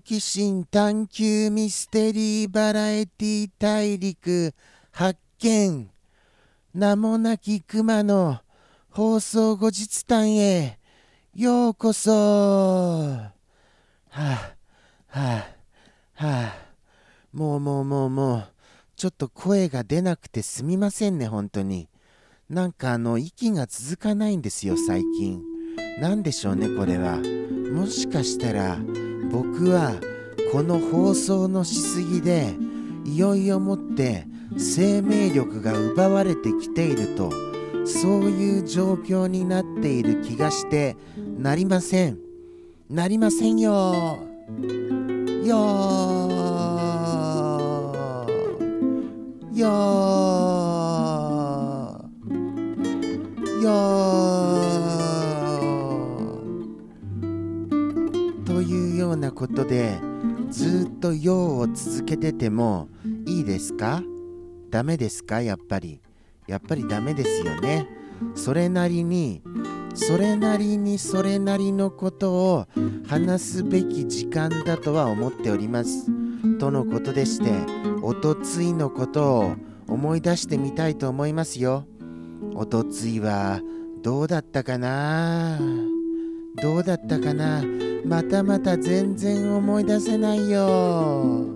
奇心探求ミステリーバラエティ大陸発見。名もなき熊の放送後日談へ。ようこそ。はあはあはあ。もうもうもうもう。ちょっと声が出なくてすみませんね本当に。なんかあの息が続かないんですよ最近。何でしょうねこれは。もしかしたら僕はこの放送のしすぎでいよいよもって生命力が奪われてきているとそういう状況になっている気がしてなりません。なりませんよ。よよとなことでずっと「よ」を続けててもいいですか？ダメですか？やっぱり。やっぱりダメですよね。それなりにそれなりにそれなりのことを話すべき時間だとは思っております。とのことでしておとついのことを思い出してみたいと思いますよ。おとついはどうだったかな？どうだったかな？またまた全然思い出せないよ。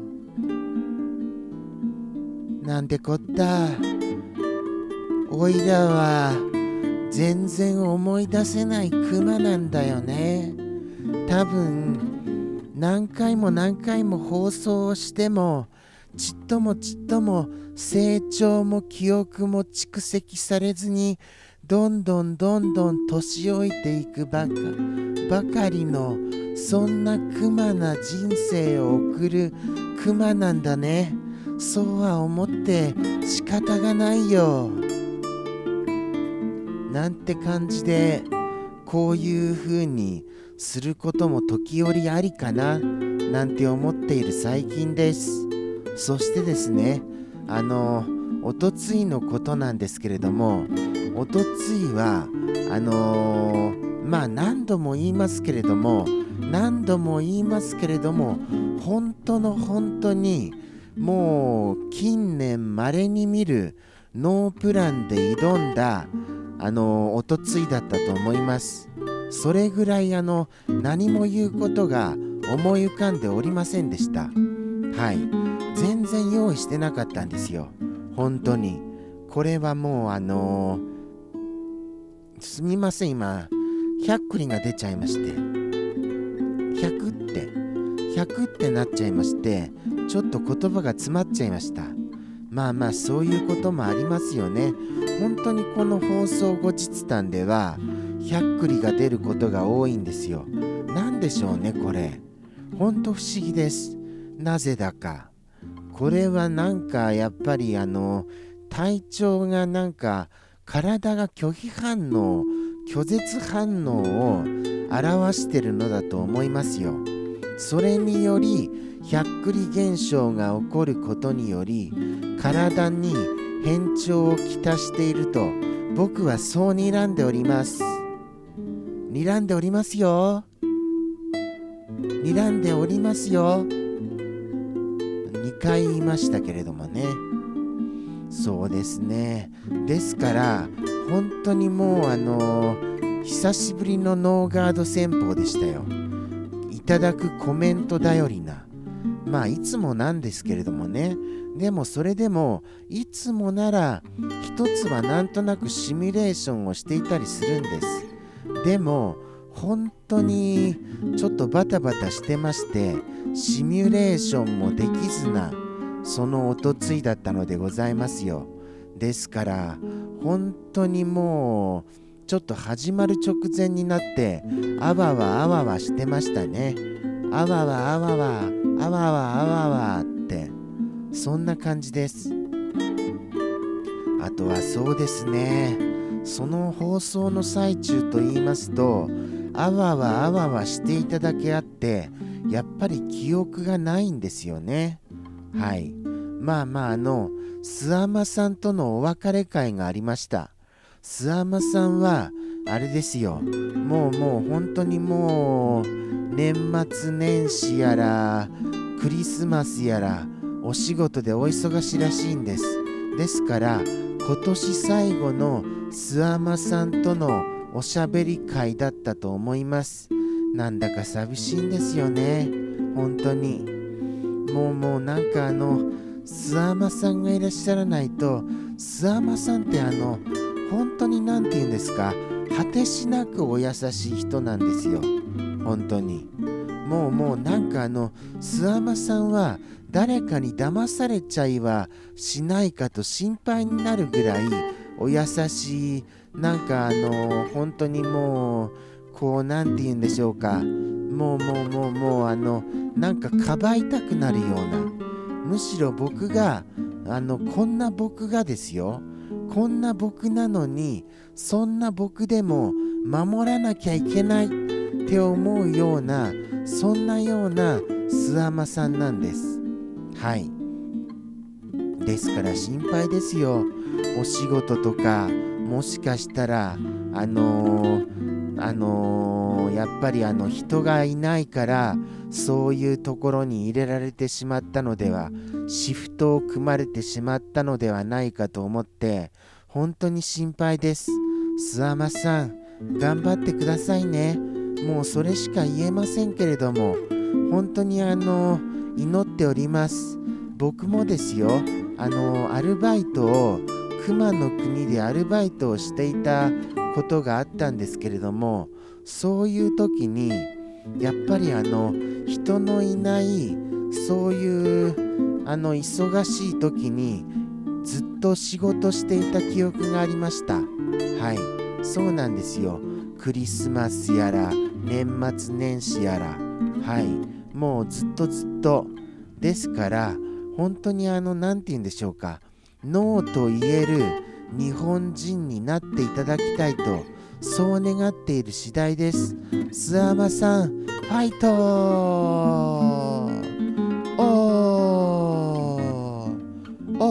なんてこった？おいらは全然思い出せないクマなんだよね。多分何回も何回も放送をしてもちっともちっとも成長も記憶も蓄積されずにどんどんどんどん年老いていくばかばかりのそんなクマな人生を送る。クマなんだね。そうは思って仕方がないよ。なんて感じでこういう風にすることも時折ありかな。なんて思っている最近です。そしてですねあのおとついのことなんですけれどもおとついはあのー、まあ何度も言いますけれども何度も言いますけれども本当の本当にもう近年まれに見るノープランで挑んだあのおとついだったと思います。それぐらいあの何も言うことが思い浮かんでおりませんでした。はい。全然用意してなかったんですよ。本当に。これはもうあのー、すみません今。100クリが出ちゃいまして。100って。100ってなっちゃいましてちょっと言葉が詰まっちゃいました。まあまあそういうこともありますよね。本当にこの放送後日談では100クリが出ることが多いんですよ。何でしょうねこれ。ほんと不思議です。なぜだか。これはなんかやっぱりあの体調がなんか体が拒否反応拒絶反応を表してるのだと思いますよ。それにより百栗現象が起こることにより体に変調をきたしていると僕はそう睨んでおります。睨んでおりますよ。睨んでおりますよ。2回言いましたけれども。そうですね。ですから本当にもうあの久しぶりのノーガード戦法でしたよ。いただくコメント頼りな。まあいつもなんですけれどもね。でもそれでもいつもなら一つはなんとなくシミュレーションをしていたりするんです。でも本当にちょっとバタバタしてましてシミュレーションもできずなそのおとついだったのでございますよ。ですから本当にもうちょっと始まる直前になってあわわあわわしてましたね。あわわあわわあわわあわわってそんな感じです。あとはそうですね。その放送の最中と言いますとあわわあわわしていただけあってやっぱり記憶がないんですよね。はい。まあまああの諏訪間さんとのお別れ会がありました。諏訪間さんはあれですよ。もうもう本当にもう年末年始やらクリスマスやらお仕事でお忙しいらしいんです。ですから今年最後の諏訪間さんとのおしゃべり会だったと思います。なんだか寂しいんですよね。本当に。もうもうなんかあの諏訪間さんがいらっしゃらないと諏訪間さんってあの本当に何て言うんですか果てしなくお優しい人なんですよ。本当に。もうもうなんかあの諏訪間さんは誰かに騙されちゃいはしないかと心配になるぐらいお優しいなんかあの本当にもうこう何て言うんでしょうか。もうもうもうもうあのなんかかばいたくなるようなむしろ僕があのこんな僕がですよ。こんな僕なのにそんな僕でも守らなきゃいけないって思うようなそんなような諏訪間さんなんです。はい。ですから心配ですよ。お仕事とかもしかしたらあのー、あのー、やっぱりあの人がいないからそういうところに入れられてしまったのではシフトを組まれてしまったのではないかと思って本当に心配です。諏訪間さん頑張ってくださいね。もうそれしか言えませんけれども本当にあの祈っております。僕もですよあのアルバイトを熊の国でアルバイトをしていたことがあったんですけれどもそういう時にやっぱりあの人のいないそういうあの忙しい時にずっと仕事していた記憶がありました。はい。そうなんですよ。クリスマスやら年末年始やら。はい。もうずっとずっと。ですから本当にあの何て言うんでしょうか。ノーと言える日本人になっていただきたいとそう願っている次第です。諏訪間さんファイトおー！お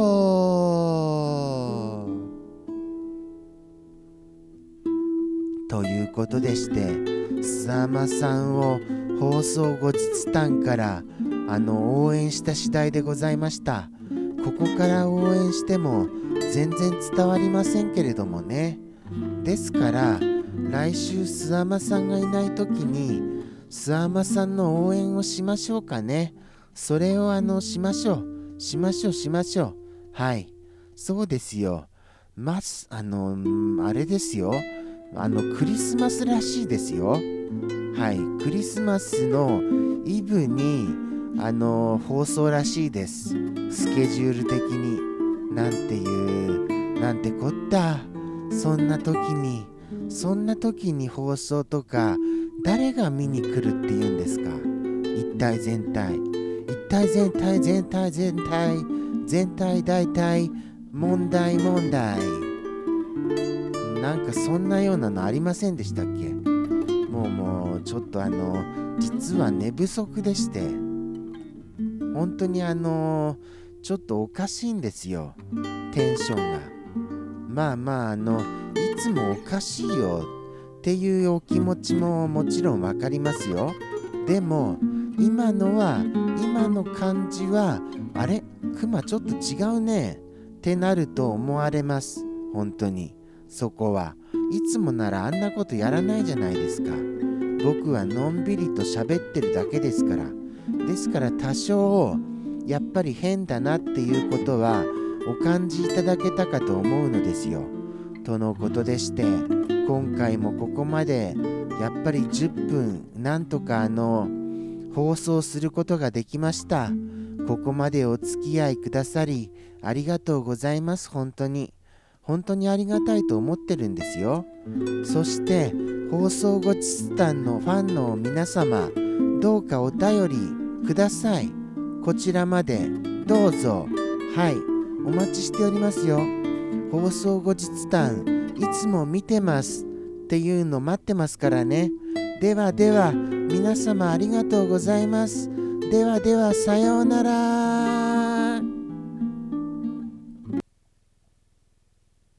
ー！ということでして諏訪間さんを放送後日談からあの応援した次第でございました。ここから応援しても全然伝わりませんけれどもね。ですから来週諏訪間さんがいない時に諏訪間さんの応援をしましょうかね。それをあのしましょう。しましょうしましょう。はい。そうですよ。ますあのあれですよ。あのクリスマスらしいですよ。はい。クリスマスのイブにあの放送らしいです。スケジュール的になんていうなんてこった。そんな時にそんな時に放送とか誰が見に来るっていうんですか？一体全体。一体全体全体全体全体大体問題問題。なんかそんなようなのありませんでしたっけ？もうもうちょっとあの実は寝不足でして。本当にあのちょっとおかしいんですよ。テンションが。まあまああのいつもおかしいよっていうお気持ちももちろん分かりますよ。でも今のは今の感じはあれ？クマちょっと違うね。ってなると思われます。本当に。そこは。いつもならあんなことやらないじゃないですか。僕はのんびりと喋ってるだけですから。ですから多少やっぱり変だなっていうことはお感じいただけたかと思うのですよ。とのことでして今回もここまでやっぱり10分なんとかあの放送することができました。ここまでお付き合いくださりありがとうございます本当に。本当にありがたいと思ってるんですよ。そして放送後日談のファンの皆様どうかお便りください。こちらまで。どうぞ。はい。お待ちしておりますよ。放送後日談いつも見てますっていうの待ってますからね。ではでは皆様ありがとうございます。ではではさようなら。